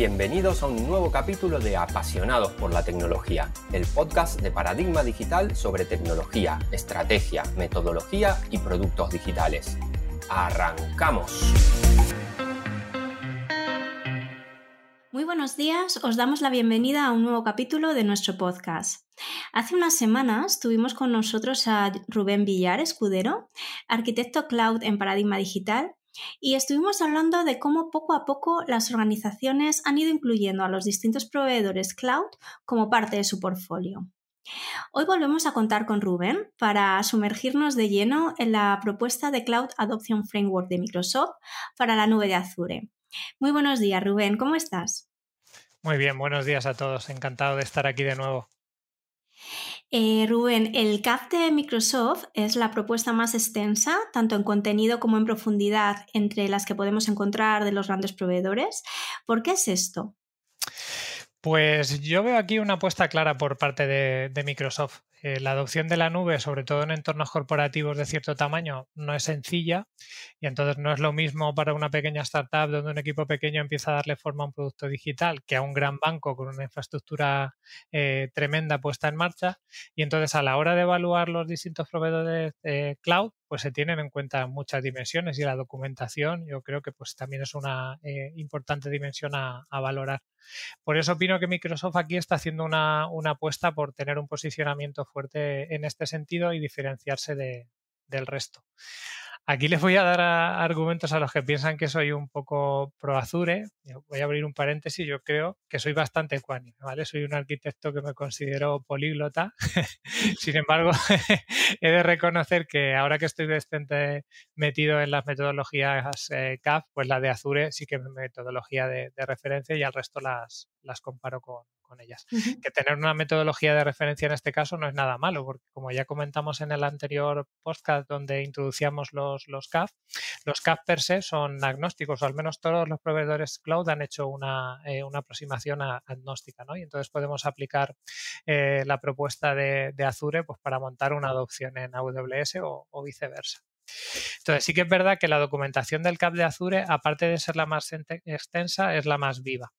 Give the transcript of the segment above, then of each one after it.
Bienvenidos a un nuevo capítulo de Apasionados por la Tecnología, el podcast de Paradigma Digital sobre tecnología, estrategia, metodología y productos digitales. ¡Arrancamos! Muy buenos días, os damos la bienvenida a un nuevo capítulo de nuestro podcast. Hace unas semanas tuvimos con nosotros a Rubén Villar, escudero, arquitecto cloud en Paradigma Digital, y estuvimos hablando de cómo poco a poco las organizaciones han ido incluyendo a los distintos proveedores cloud como parte de su portfolio. Hoy volvemos a contar con Rubén para sumergirnos de lleno en la propuesta de Cloud Adoption Framework de Microsoft para la nube de Azure. Muy buenos días, Rubén, ¿cómo estás? Muy bien, buenos días a todos. Encantado de estar aquí de nuevo. Eh, Rubén, el CAP de Microsoft es la propuesta más extensa, tanto en contenido como en profundidad, entre las que podemos encontrar de los grandes proveedores. ¿Por qué es esto? Pues yo veo aquí una apuesta clara por parte de, Microsoft. Eh, la adopción de la nube, sobre todo en entornos corporativos de cierto tamaño, no es sencilla y entonces no es lo mismo para una pequeña startup donde un equipo pequeño empieza a darle forma a un producto digital que a un gran banco con una infraestructura eh, tremenda puesta en marcha. Y entonces a la hora de evaluar los distintos proveedores cloud, pues se tienen en cuenta muchas dimensiones y la documentación yo creo que pues también es una eh, importante dimensión a, valorar. Por eso opino que Microsoft aquí está haciendo una, una, apuesta por tener un posicionamiento fuerte en este sentido y diferenciarse de, del resto. Aquí les voy a dar argumentos a los que piensan que soy un poco pro Azure. Voy a abrir un paréntesis. Yo creo que soy bastante ecuánime, ¿vale? Soy un arquitecto que me considero políglota. Sin embargo, he de reconocer que ahora que estoy bastante metido en las metodologías eh, CAF, pues la de Azure sí que es metodología de, de referencia y al resto las, las comparo con, con ellas. Que tener una metodología de referencia en este caso no es nada malo, porque como ya comentamos en el anterior podcast donde introducíamos los, los CAF, los CAF per se son agnósticos, o al menos todos los proveedores cloud han hecho una, eh, aproximación agnóstica, ¿no? Y entonces podemos aplicar eh, la propuesta de, Azure pues, para montar una adopción en AWS o, o viceversa. Entonces sí que es verdad que la documentación del CAP de Azure, aparte de ser la más extensa, es la más viva.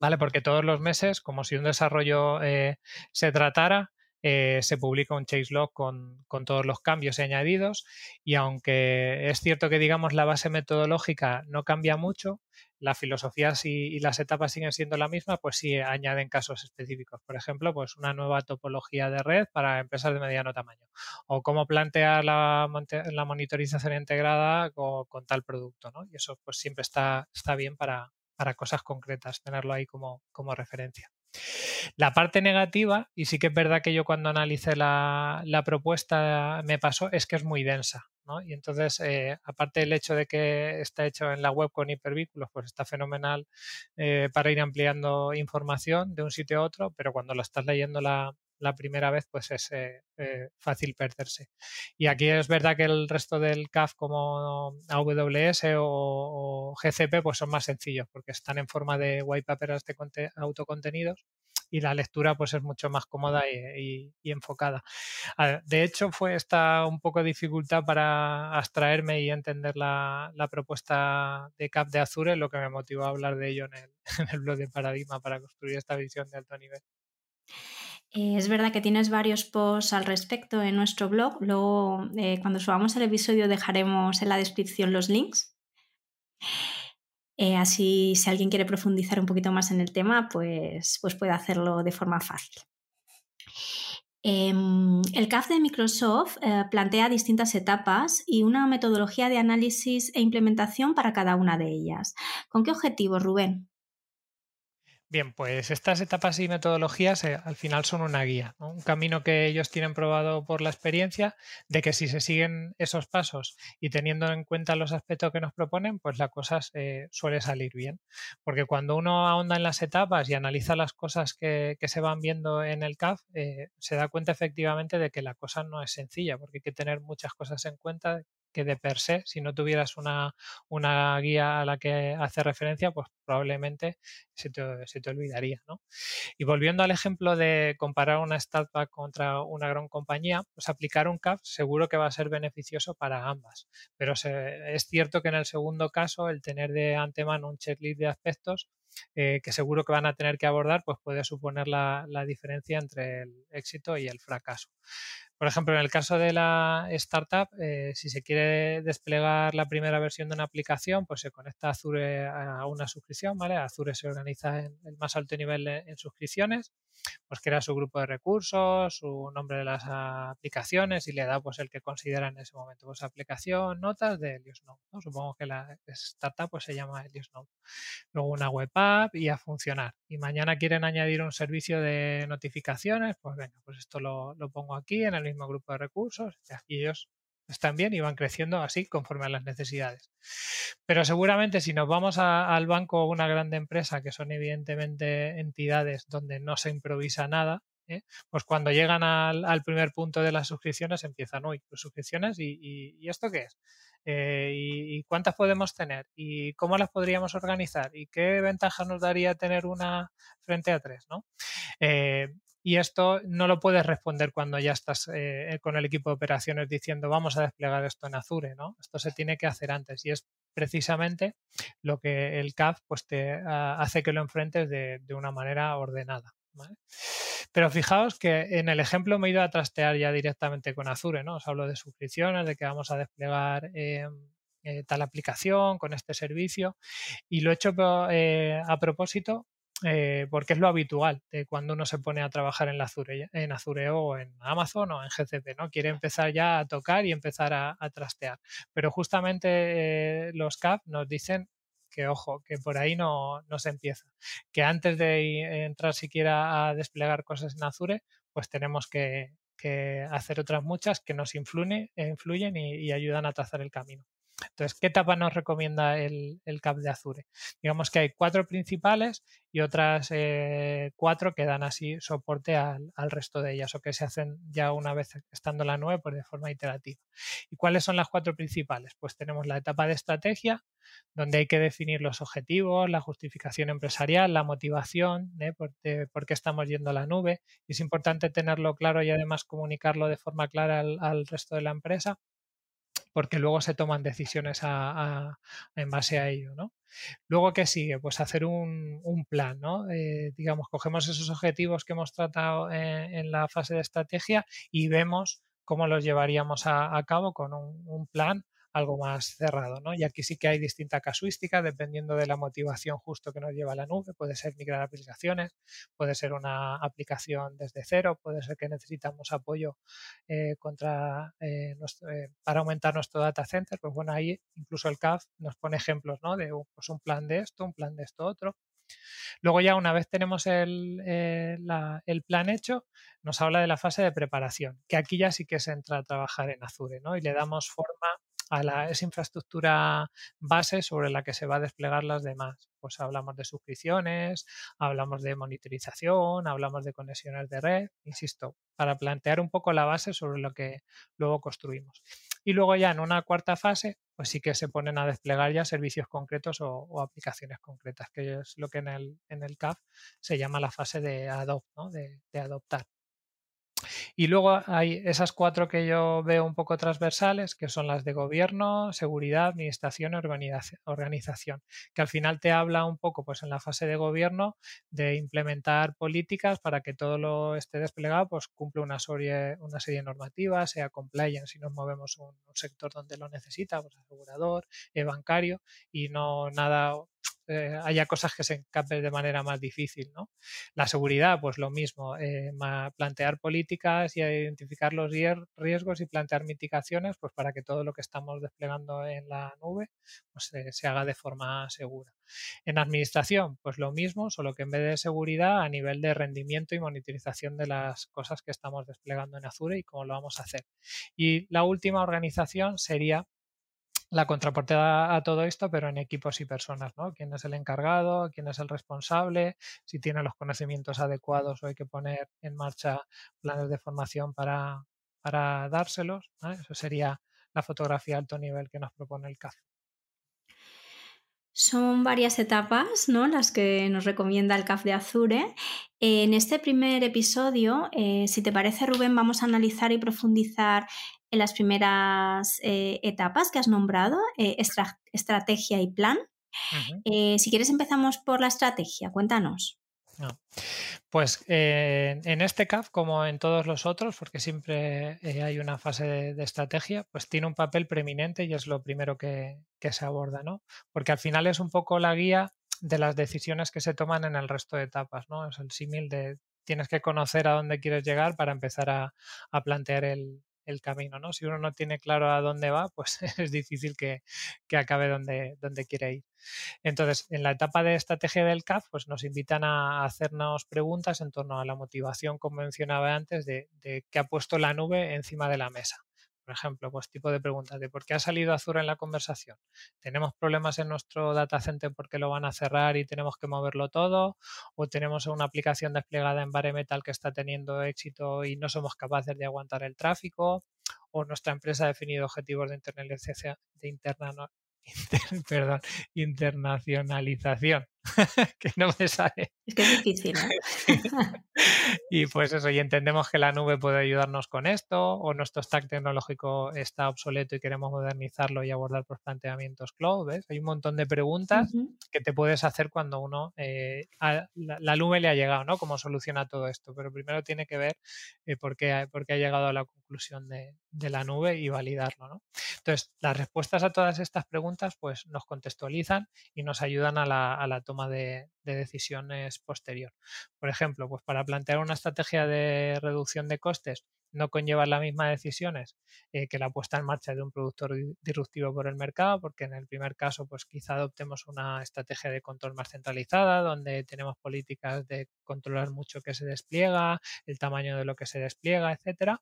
¿Vale? Porque todos los meses, como si un desarrollo eh, se tratara, eh, se publica un changelog con, con todos los cambios añadidos y aunque es cierto que digamos la base metodológica no cambia mucho, las filosofías y, y, las etapas siguen siendo la misma, pues sí añaden casos específicos. Por ejemplo, pues una nueva topología de red para empresas de mediano tamaño. O cómo plantear la, la monitorización integrada con, con, tal producto, ¿no? Y eso pues siempre está, está bien para, para cosas concretas, tenerlo ahí como, como referencia. La parte negativa, y sí que es verdad que yo cuando analicé la, la propuesta me pasó, es que es muy densa. ¿no? Y entonces, eh, aparte del hecho de que está hecho en la web con hipervínculos, pues está fenomenal eh, para ir ampliando información de un sitio a otro, pero cuando lo estás leyendo la, la primera vez, pues es eh, eh, fácil perderse. Y aquí es verdad que el resto del CAF como AWS o, GCP pues son más sencillos porque están en forma de white papers de autocontenidos y la lectura pues es mucho más cómoda y, enfocada. Ah, de hecho, fue esta un poco dificultad para abstraerme y entender la, propuesta de CAP de Azure, lo que me motivó a hablar de ello en el, en el blog de Paradigma para construir esta visión de alto nivel. Eh, es verdad que tienes varios posts al respecto en nuestro blog. Luego, eh, cuando subamos el episodio, dejaremos en la descripción los links. Eh, así, si alguien quiere profundizar un poquito más en el tema, pues, pues puede hacerlo de forma fácil. Em, el CAF de Microsoft plantea distintas etapas y una metodología de análisis e implementación para cada una de ellas. ¿Con qué objetivo, Rubén? Bien, pues estas etapas y metodologías eh, al final son una guía, un camino que ellos tienen probado por la experiencia de que si se siguen esos pasos y teniendo en cuenta los aspectos que nos proponen, pues la cosa suele salir bien. Porque cuando uno ahonda en las etapas y analiza las cosas que, se van viendo en el CAF, eh, se da cuenta efectivamente de que la cosa no es sencilla, porque hay que tener muchas cosas en cuenta que de per se, si no tuvieras una, una guía a la que hace referencia, pues probablemente se te, se te olvidaría. ¿no? Y volviendo al ejemplo de comparar una startup contra una gran compañía, pues aplicar un CAP seguro que va a ser beneficioso para ambas. Pero es cierto que en el segundo caso, el tener de antemano un checklist de aspectos eh, que seguro que van a tener que abordar, pues puede suponer la, la diferencia entre el éxito y el fracaso. Por ejemplo, en el caso de la startup, eh, si se quiere desplegar la primera versión de una aplicación, pues se conecta Azure a una suscripción, ¿vale? Azure se organiza en el más alto nivel en suscripciones, pues crea su grupo de recursos, su nombre de las aplicaciones y le da pues el que considera en ese momento, pues aplicación, notas de Helios Node, ¿no? Supongo que la startup pues se llama Helios Node. Luego una web app y a funcionar. Y mañana quieren añadir un servicio de notificaciones, pues venga, pues esto lo pongo aquí en el mismo grupo de recursos y ellos están bien y van creciendo así conforme a las necesidades. Pero seguramente si nos vamos al banco o una grande empresa, que son evidentemente entidades donde no se improvisa nada, ¿eh? pues cuando llegan al, primer punto de las suscripciones empiezan, uy, pues suscripciones y, esto qué es. Eh, y, cuántas podemos tener? ¿Y cómo las podríamos organizar? ¿Y qué ventaja nos daría tener una frente a tres? ¿no? Eh, y esto no lo puedes responder cuando ya estás eh, con el equipo de operaciones diciendo vamos a desplegar esto en Azure, ¿no? Esto se tiene que hacer antes y es precisamente lo que el CAF pues te ah, hace que lo enfrentes de, una manera ordenada. Pero fijaos que en el ejemplo me he ido a trastear ya directamente con Azure, ¿no? Os hablo de suscripciones, de que vamos a desplegar em, eh, tal aplicación con este servicio y lo he hecho eh, a propósito eh, porque es lo habitual de cuando uno se pone a trabajar en, la Azure, en Azure o en Amazon o en GCP, ¿no? Quiere empezar ya a tocar y empezar a, trastear. Pero justamente eh, los CAP nos dicen que, ojo, que por ahí no, no se empieza. Que antes de entrar siquiera a desplegar cosas en Azure, pues tenemos que, hacer otras muchas que nos influyen, influyen y ayudan a trazar el camino. Entonces, ¿qué etapa nos recomienda el, CAP de Azure? Digamos que hay cuatro principales y otras eh, cuatro que dan así soporte al, resto de ellas o que se hacen ya una vez estando la nube pues de forma iterativa. ¿Y cuáles son las cuatro principales? Pues tenemos la etapa de estrategia, donde hay que definir los objetivos, la justificación empresarial, la motivación, ¿eh? por, qué estamos yendo a la nube. Es importante tenerlo claro y además comunicarlo de forma clara al resto de la empresa porque luego se toman decisiones en base a ello, ¿no? Luego, ¿qué sigue? Pues hacer un, plan, ¿no? Eh, digamos, cogemos esos objetivos que hemos tratado en, la fase de estrategia y vemos cómo los llevaríamos a, cabo con un plan algo más cerrado, ¿no? Y aquí sí que hay distinta casuística dependiendo de la motivación justo que nos lleva a la nube. Puede ser migrar aplicaciones, puede ser una aplicación desde cero, puede ser que necesitamos apoyo eh, contra, eh, eh, para aumentar nuestro data center. Pues bueno, ahí incluso el CAF nos pone ejemplos, ¿no? De pues un plan de esto, un plan de esto otro. Luego ya una vez tenemos el, el, plan hecho, nos habla de la fase de preparación, que aquí ya sí que se entra a trabajar en Azure, ¿no? Y le damos forma a la, esa infraestructura base sobre la que se va a desplegar las demás. Pues hablamos de suscripciones, hablamos de monitorización, hablamos de conexiones de red, insisto, para plantear un poco la base sobre lo que luego construimos. Y luego ya en una cuarta fase, pues sí que se ponen a desplegar ya servicios concretos o, aplicaciones concretas, que es lo que en el, en el CAF se llama la fase de adopt, ¿no? de adoptar. Y luego hay esas cuatro que yo veo un poco transversales, que son las de gobierno, seguridad, administración y organización, que al final te habla un poco, pues en la fase de gobierno, de implementar políticas para que todo lo esté desplegado, pues cumple una serie, una serie normativa, sea compliance si nos movemos un, sector donde lo necesita, pues asegurador, eh, bancario, y no nada eh, haya cosas que se escapen de manera más difícil. ¿no? La seguridad, pues lo mismo, eh, plantear políticas y identificar los riesgos y plantear mitigaciones pues para que todo lo que estamos desplegando en la nube pues, se haga de forma segura. En administración, pues lo mismo, solo que en vez de seguridad, a nivel de rendimiento y monitorización de las cosas que estamos desplegando en Azure y cómo lo vamos a hacer. Y la última organización sería la contraportada a todo esto, pero en equipos y personas, ¿no? ¿Quién es el encargado? ¿Quién es el responsable? Si tiene los conocimientos adecuados o hay que poner en marcha planes de formación para, para dárselos. Eso sería la fotografía alto nivel que nos propone el CAF. Son varias etapas ¿no? las que nos recomienda el CAF de Azure. En este primer episodio, eh, si te parece, Rubén, vamos a analizar y profundizar en las primeras eh, etapas que has nombrado, eh, estrategia y plan. si quieres, empezamos por la estrategia. Cuéntanos. Ah, pues eh, en este CAF, como en todos los otros, porque siempre eh, hay una fase de, estrategia, pues tiene un papel preeminente y es lo primero que, se aborda, ¿no? Porque al final es un poco la guía de las decisiones que se toman en el resto de etapas, ¿no? Es el símil de tienes que conocer a dónde quieres llegar para empezar a, plantear el, camino, ¿no? Si uno no tiene claro a dónde va, pues es difícil que, acabe donde, donde quiere ir. Entonces, en la etapa de estrategia del CAF, pues nos invitan a hacernos preguntas en torno a la motivación, como mencionaba antes, de, de qué ha puesto la nube encima de la mesa. Por ejemplo, pues tipo de preguntas de por qué ha salido Azure en la conversación. ¿Tenemos problemas en nuestro data center porque lo van a cerrar y tenemos que moverlo todo? ¿O tenemos una aplicación desplegada en Bare Metal que está teniendo éxito y no somos capaces de aguantar el tráfico? ¿O nuestra empresa ha definido objetivos de, internacionalización, que no me sale. Es que es difícil, y pues eso, y entendemos que la nube puede ayudarnos con esto, o nuestro stack tecnológico está obsoleto y queremos modernizarlo y abordar por planteamientos cloud, Hay un montón de preguntas que te puedes hacer cuando uno, eh, la, nube le ha llegado, ¿no? Cómo soluciona todo esto, pero primero tiene que ver eh, por, qué, por, qué, ha llegado a la conclusión de, de la nube y validarlo, ¿no? Entonces, las respuestas a todas estas preguntas pues nos contextualizan y nos ayudan a la, toma de, decisiones posterior. Por ejemplo, pues para plantear una estrategia de reducción de costes no conlleva las mismas decisiones eh, que la puesta en marcha de un productor disruptivo por el mercado, porque en el primer caso, pues quizá adoptemos una estrategia de control más centralizada, donde tenemos políticas de controlar mucho que se despliega, el tamaño de lo que se despliega, etcétera.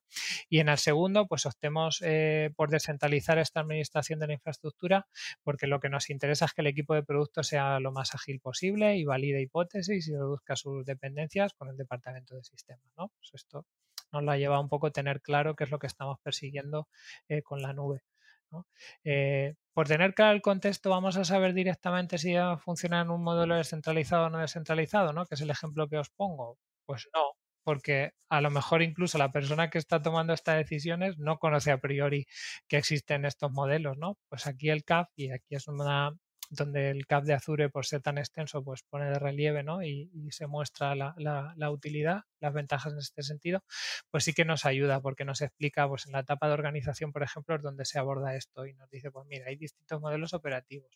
Y en el segundo, pues optemos eh, por descentralizar esta administración de la infraestructura, porque lo que nos interesa es que el equipo de producto sea lo más ágil posible y valide hipótesis y reduzca sus dependencias con el departamento de sistemas. ¿no? Pues esto nos la lleva un poco tener claro qué es lo que estamos persiguiendo eh, con la nube. Eh, por tener claro el contexto, vamos a saber directamente si funciona en un modelo descentralizado o no descentralizado, ¿no? que es el ejemplo que os pongo. Pues no, porque a lo mejor incluso la persona que está tomando estas decisiones no conoce a priori que existen estos modelos, ¿no? Pues aquí el CAF, y aquí es una, donde el CAP de Azure, por ser tan extenso, pues pone de relieve ¿no? y, se muestra la, la, utilidad, las ventajas en este sentido, pues sí que nos ayuda porque nos explica, pues en la etapa de organización, por ejemplo, es donde se aborda esto y nos dice, pues mira, hay distintos modelos operativos.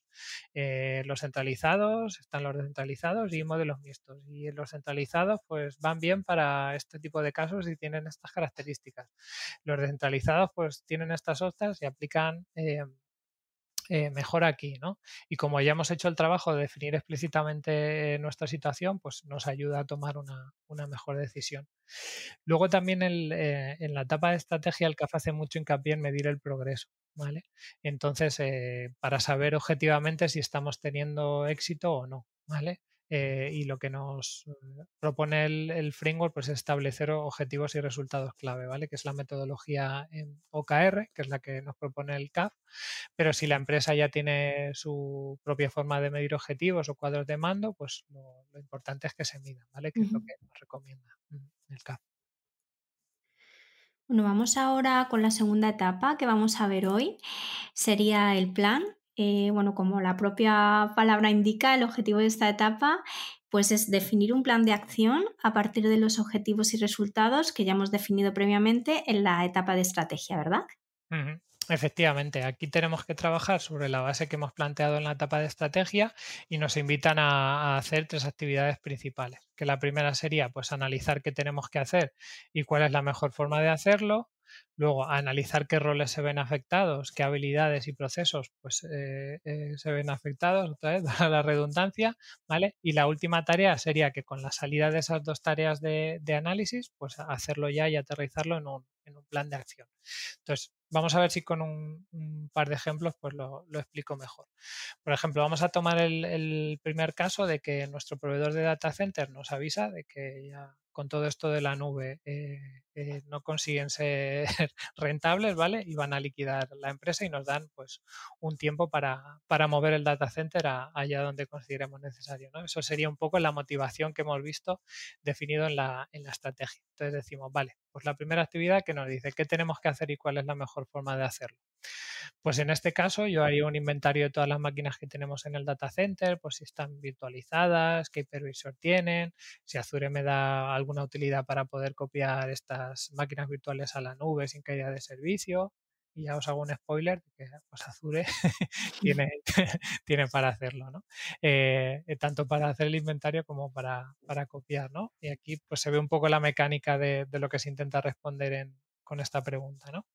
Eh, los centralizados, están los descentralizados y modelos mixtos. Y los centralizados, pues van bien para este tipo de casos y tienen estas características. Los descentralizados, pues tienen estas otras y aplican... Eh, eh, mejor aquí, ¿no? Y como ya hemos hecho el trabajo de definir explícitamente nuestra situación, pues nos ayuda a tomar una, mejor decisión. Luego también eh, en la etapa de estrategia el CAF hace mucho hincapié en medir el progreso, ¿vale? Entonces, eh, para saber objetivamente si estamos teniendo éxito o no, ¿vale? Eh, y lo que nos eh, propone el, framework pues, es establecer objetivos y resultados clave, ¿vale? Que es la metodología en OKR, que es la que nos propone el CAF. Pero si la empresa ya tiene su propia forma de medir objetivos o cuadros de mando, pues lo, importante es que se midan, ¿vale? Que es lo que nos recomienda mm, el CAF. Bueno, vamos ahora con la segunda etapa que vamos a ver hoy. Sería el plan, eh, bueno, como la propia palabra indica, el objetivo de esta etapa pues es definir un plan de acción a partir de los objetivos y resultados que ya hemos definido previamente en la etapa de estrategia, ¿verdad? Efectivamente, aquí tenemos que trabajar sobre la base que hemos planteado en la etapa de estrategia y nos invitan a, hacer tres actividades principales. Que la primera sería pues analizar qué tenemos que hacer y cuál es la mejor forma de hacerlo. Luego, analizar qué roles se ven afectados, qué habilidades y procesos pues, eh, eh, se ven afectados, otra vez, la redundancia, ¿vale? Y la última tarea sería que con la salida de esas dos tareas de, análisis, pues hacerlo ya y aterrizarlo en un, en un plan de acción. Entonces, vamos a ver si con un, par de ejemplos pues lo, explico mejor. Por ejemplo, vamos a tomar el, primer caso de que nuestro proveedor de data center nos avisa de que ya con todo esto de la nube eh, eh, no consiguen ser rentables, ¿vale? Y van a liquidar la empresa y nos dan pues un tiempo para, mover el data center allá donde consideremos necesario. Eso sería un poco la motivación que hemos visto definido en la, en la estrategia. Entonces decimos, vale, pues la primera actividad que nos dice qué tenemos que hacer y cuál es la mejor forma de hacerlo. Pues en este caso yo haría un inventario de todas las máquinas que tenemos en el data center, pues si están virtualizadas, qué hipervisor tienen, si Azure me da alguna utilidad para poder copiar estas máquinas virtuales a la nube sin caída de servicio. Y ya os hago un spoiler, que pues Azure tiene, para hacerlo, ¿no? Eh, tanto para hacer el inventario como para, para, copiar, ¿no? Y aquí pues se ve un poco la mecánica de lo que se intenta responder en, con esta pregunta, ¿no?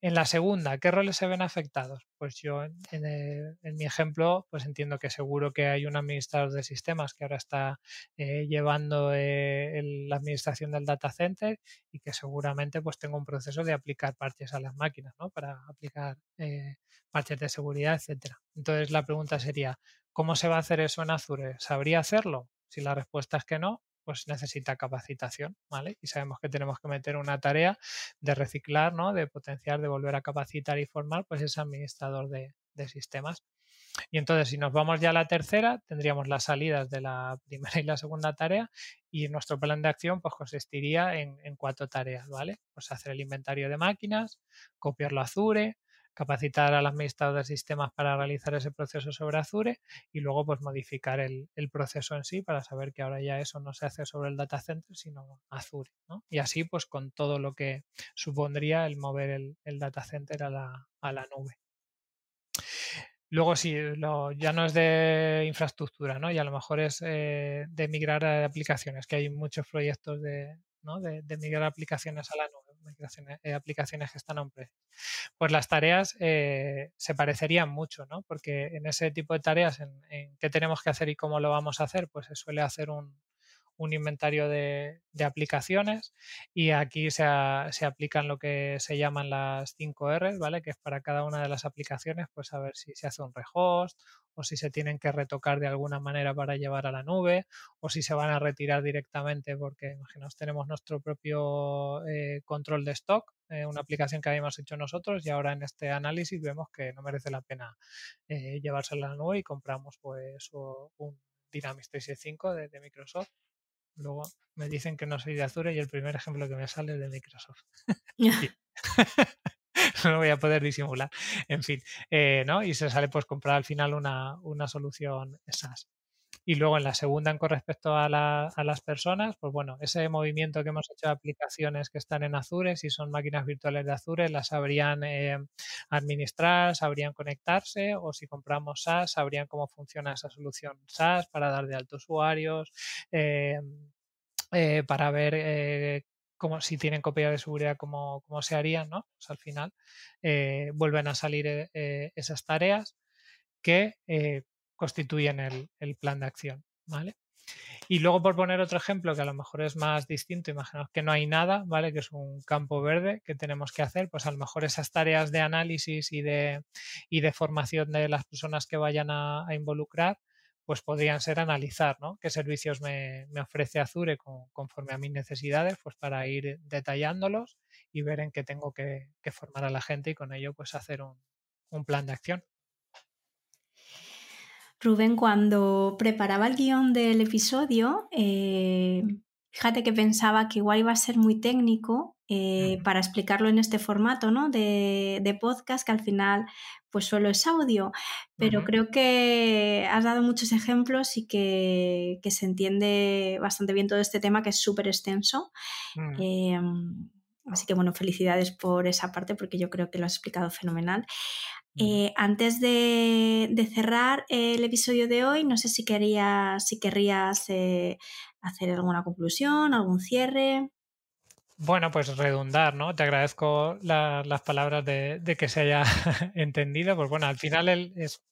En la segunda, ¿qué roles se ven afectados? Pues yo en, mi ejemplo, pues entiendo que seguro que hay un administrador de sistemas que ahora está eh, llevando eh, la administración del data center y que seguramente pues tengo un proceso de aplicar parches a las máquinas, ¿no? Para aplicar eh, parches de seguridad, etcétera. Entonces la pregunta sería, ¿cómo se va a hacer eso en Azure? ¿Sabría hacerlo? Si la respuesta es que no, pues necesita capacitación, ¿vale? Y sabemos que tenemos que meter una tarea de reciclar, ¿no? De potenciar, de volver a capacitar y formar, pues ese administrador de, sistemas. Y entonces, si nos vamos ya a la tercera, tendríamos las salidas de la primera y la segunda tarea y nuestro plan de acción pues consistiría en, en cuatro tareas, ¿vale? Pues hacer el inventario de máquinas, copiarlo a Azure, capacitar al administrador de sistemas para realizar ese proceso sobre Azure y luego pues modificar el, proceso en sí para saber que ahora ya eso no se hace sobre el data center sino Azure. Y así pues con todo lo que supondría el mover el, data center a la, a la nube. Luego si ya no es de infraestructura, ¿no? Y a lo mejor es eh, de migrar a aplicaciones, que hay muchos proyectos de, de, migrar aplicaciones a la nube, eh, aplicaciones que están precio. Pues las tareas eh, se parecerían mucho, ¿no? Porque en ese tipo de tareas, en, en, qué tenemos que hacer y cómo lo vamos a hacer, pues se suele hacer un, un inventario de, aplicaciones y aquí se, aplican lo que se llaman las 5 R, ¿vale? Que es para cada una de las aplicaciones, pues a ver si se hace un rehost o si se tienen que retocar de alguna manera para llevar a la nube o si se van a retirar directamente porque, imaginaos, tenemos nuestro propio eh, control de stock, eh, una aplicación que habíamos hecho nosotros y ahora en este análisis vemos que no merece la pena eh, llevársela a la nube y compramos pues un Dynamics 365 de, de Microsoft Luego me dicen que no soy de Azure y el primer ejemplo que me sale es de Microsoft. no lo voy a poder disimular. En fin, eh, ¿no? Y se sale pues comprar al final una, una solución SaaS. Y luego en la segunda, con respecto a, las personas, pues bueno, ese movimiento que hemos hecho de aplicaciones que están en Azure, si son máquinas virtuales de Azure, las sabrían eh, administrar, sabrían conectarse, o si compramos SaaS, sabrían cómo funciona esa solución SaaS para dar de alto usuarios, eh, eh, para ver cómo, si tienen copia de seguridad, cómo, cómo se harían, ¿no? Pues al final vuelven a salir esas tareas que constituyen el, plan de acción, ¿vale? Y luego por poner otro ejemplo que a lo mejor es más distinto, imaginaos que no hay nada, ¿vale? Que es un campo verde que tenemos que hacer, pues a lo mejor esas tareas de análisis y de, y de formación de las personas que vayan a, involucrar, pues podrían ser analizar, ¿no? ¿Qué servicios me, ofrece Azure conforme a mis necesidades? Pues para ir detallándolos y ver en qué tengo que, formar a la gente y con ello pues hacer un plan de acción. Rubén, cuando preparaba el guion del episodio, eh, fíjate que pensaba que igual iba a ser muy técnico eh, para explicarlo en este formato ¿no? de, podcast, que al final pues solo es audio, pero creo que has dado muchos ejemplos y que, se entiende bastante bien todo este tema que es súper extenso. Mm. Em, Así que bueno, felicidades por esa parte porque yo creo que lo has explicado fenomenal. Eh, antes de, cerrar el episodio de hoy, no sé si, querías, si querrías eh, hacer alguna conclusión, algún cierre. Bueno, pues redundar, ¿no? Te agradezco las palabras de, de, que se haya entendido. Pues bueno, al final el, es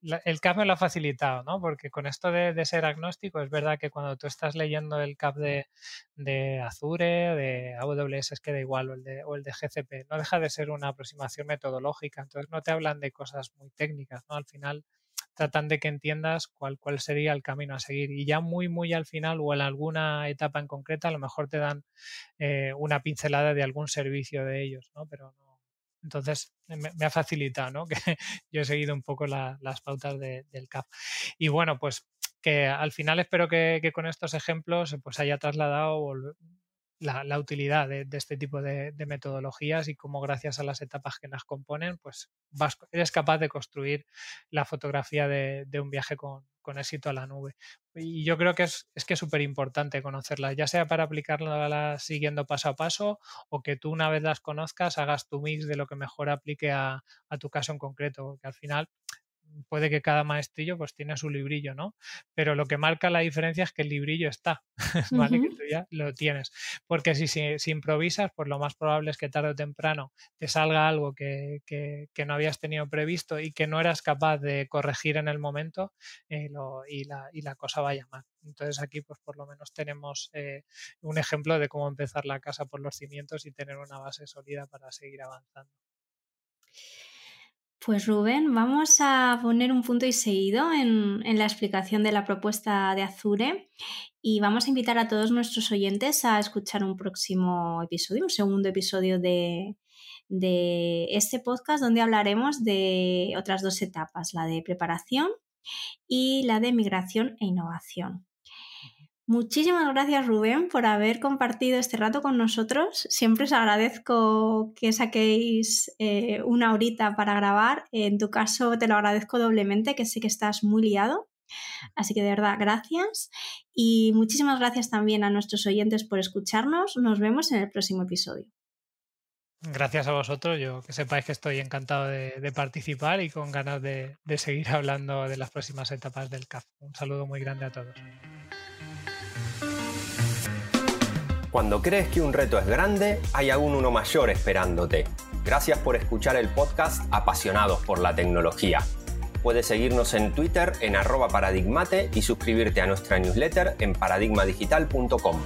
el CAP me lo ha facilitado, ¿no? Porque con esto de, ser agnóstico, es verdad que cuando tú estás leyendo el CAP de, Azure, de AWS, es que da igual, o el, de, o el de GCP, no deja de ser una aproximación metodológica, entonces no te hablan de cosas muy técnicas, ¿no? Al final tratan de que entiendas cuál, cuál sería el camino a seguir. Y ya muy, muy al final o en alguna etapa en concreta, a lo mejor te dan eh, una pincelada de algún servicio de ellos, ¿no? Pero no, entonces me, ha facilitado, ¿no? Que yo he seguido un poco las pautas del CAP. Y bueno, pues que al final espero que, que, con estos ejemplos pues haya trasladado la, utilidad de, este tipo de, metodologías y cómo gracias a las etapas que las componen, pues eres capaz de construir la fotografía de, un viaje con, éxito a la nube. Y yo creo que es, es que es súper importante conocerlas, ya sea para aplicarlas siguiendo paso a paso o que tú una vez las conozcas hagas tu mix de lo que mejor aplique a, a tu caso en concreto, porque al final puede que cada maestrillo pues tiene su librillo, ¿no? Pero lo que marca la diferencia es que el librillo está, ¿vale? Que tú ya lo tienes. Porque si, si, improvisas, pues lo más probable es que tarde o temprano te salga algo que, no habías tenido previsto y que no eras capaz de corregir en el momento eh, y, la, y, la, cosa vaya mal. Entonces aquí pues por lo menos tenemos eh, un ejemplo de cómo empezar la casa por los cimientos y tener una base sólida para seguir avanzando. Pues Rubén, vamos a poner un punto y seguido en, la explicación de la propuesta de Azure y vamos a invitar a todos nuestros oyentes a escuchar un próximo episodio, un segundo episodio de, de este podcast donde hablaremos de otras dos etapas, la de preparación y la de migración e innovación. Muchísimas gracias Rubén por haber compartido este rato con nosotros. Siempre os agradezco que saquéis eh, una horita para grabar. En tu caso te lo agradezco doblemente, que sé que estás muy liado. Así que de verdad, gracias. Y muchísimas gracias también a nuestros oyentes por escucharnos. Nos vemos en el próximo episodio. Gracias a vosotros. Yo que sepáis que estoy encantado de, participar y con ganas de, de seguir hablando de las próximas etapas del CAF. Un saludo muy grande a todos. Cuando crees que un reto es grande, hay aún uno mayor esperándote. Gracias por escuchar el podcast Apasionados por la Tecnología. Puedes seguirnos en Twitter en arroba paradigmate y suscribirte a nuestra newsletter en paradigmadigital.com.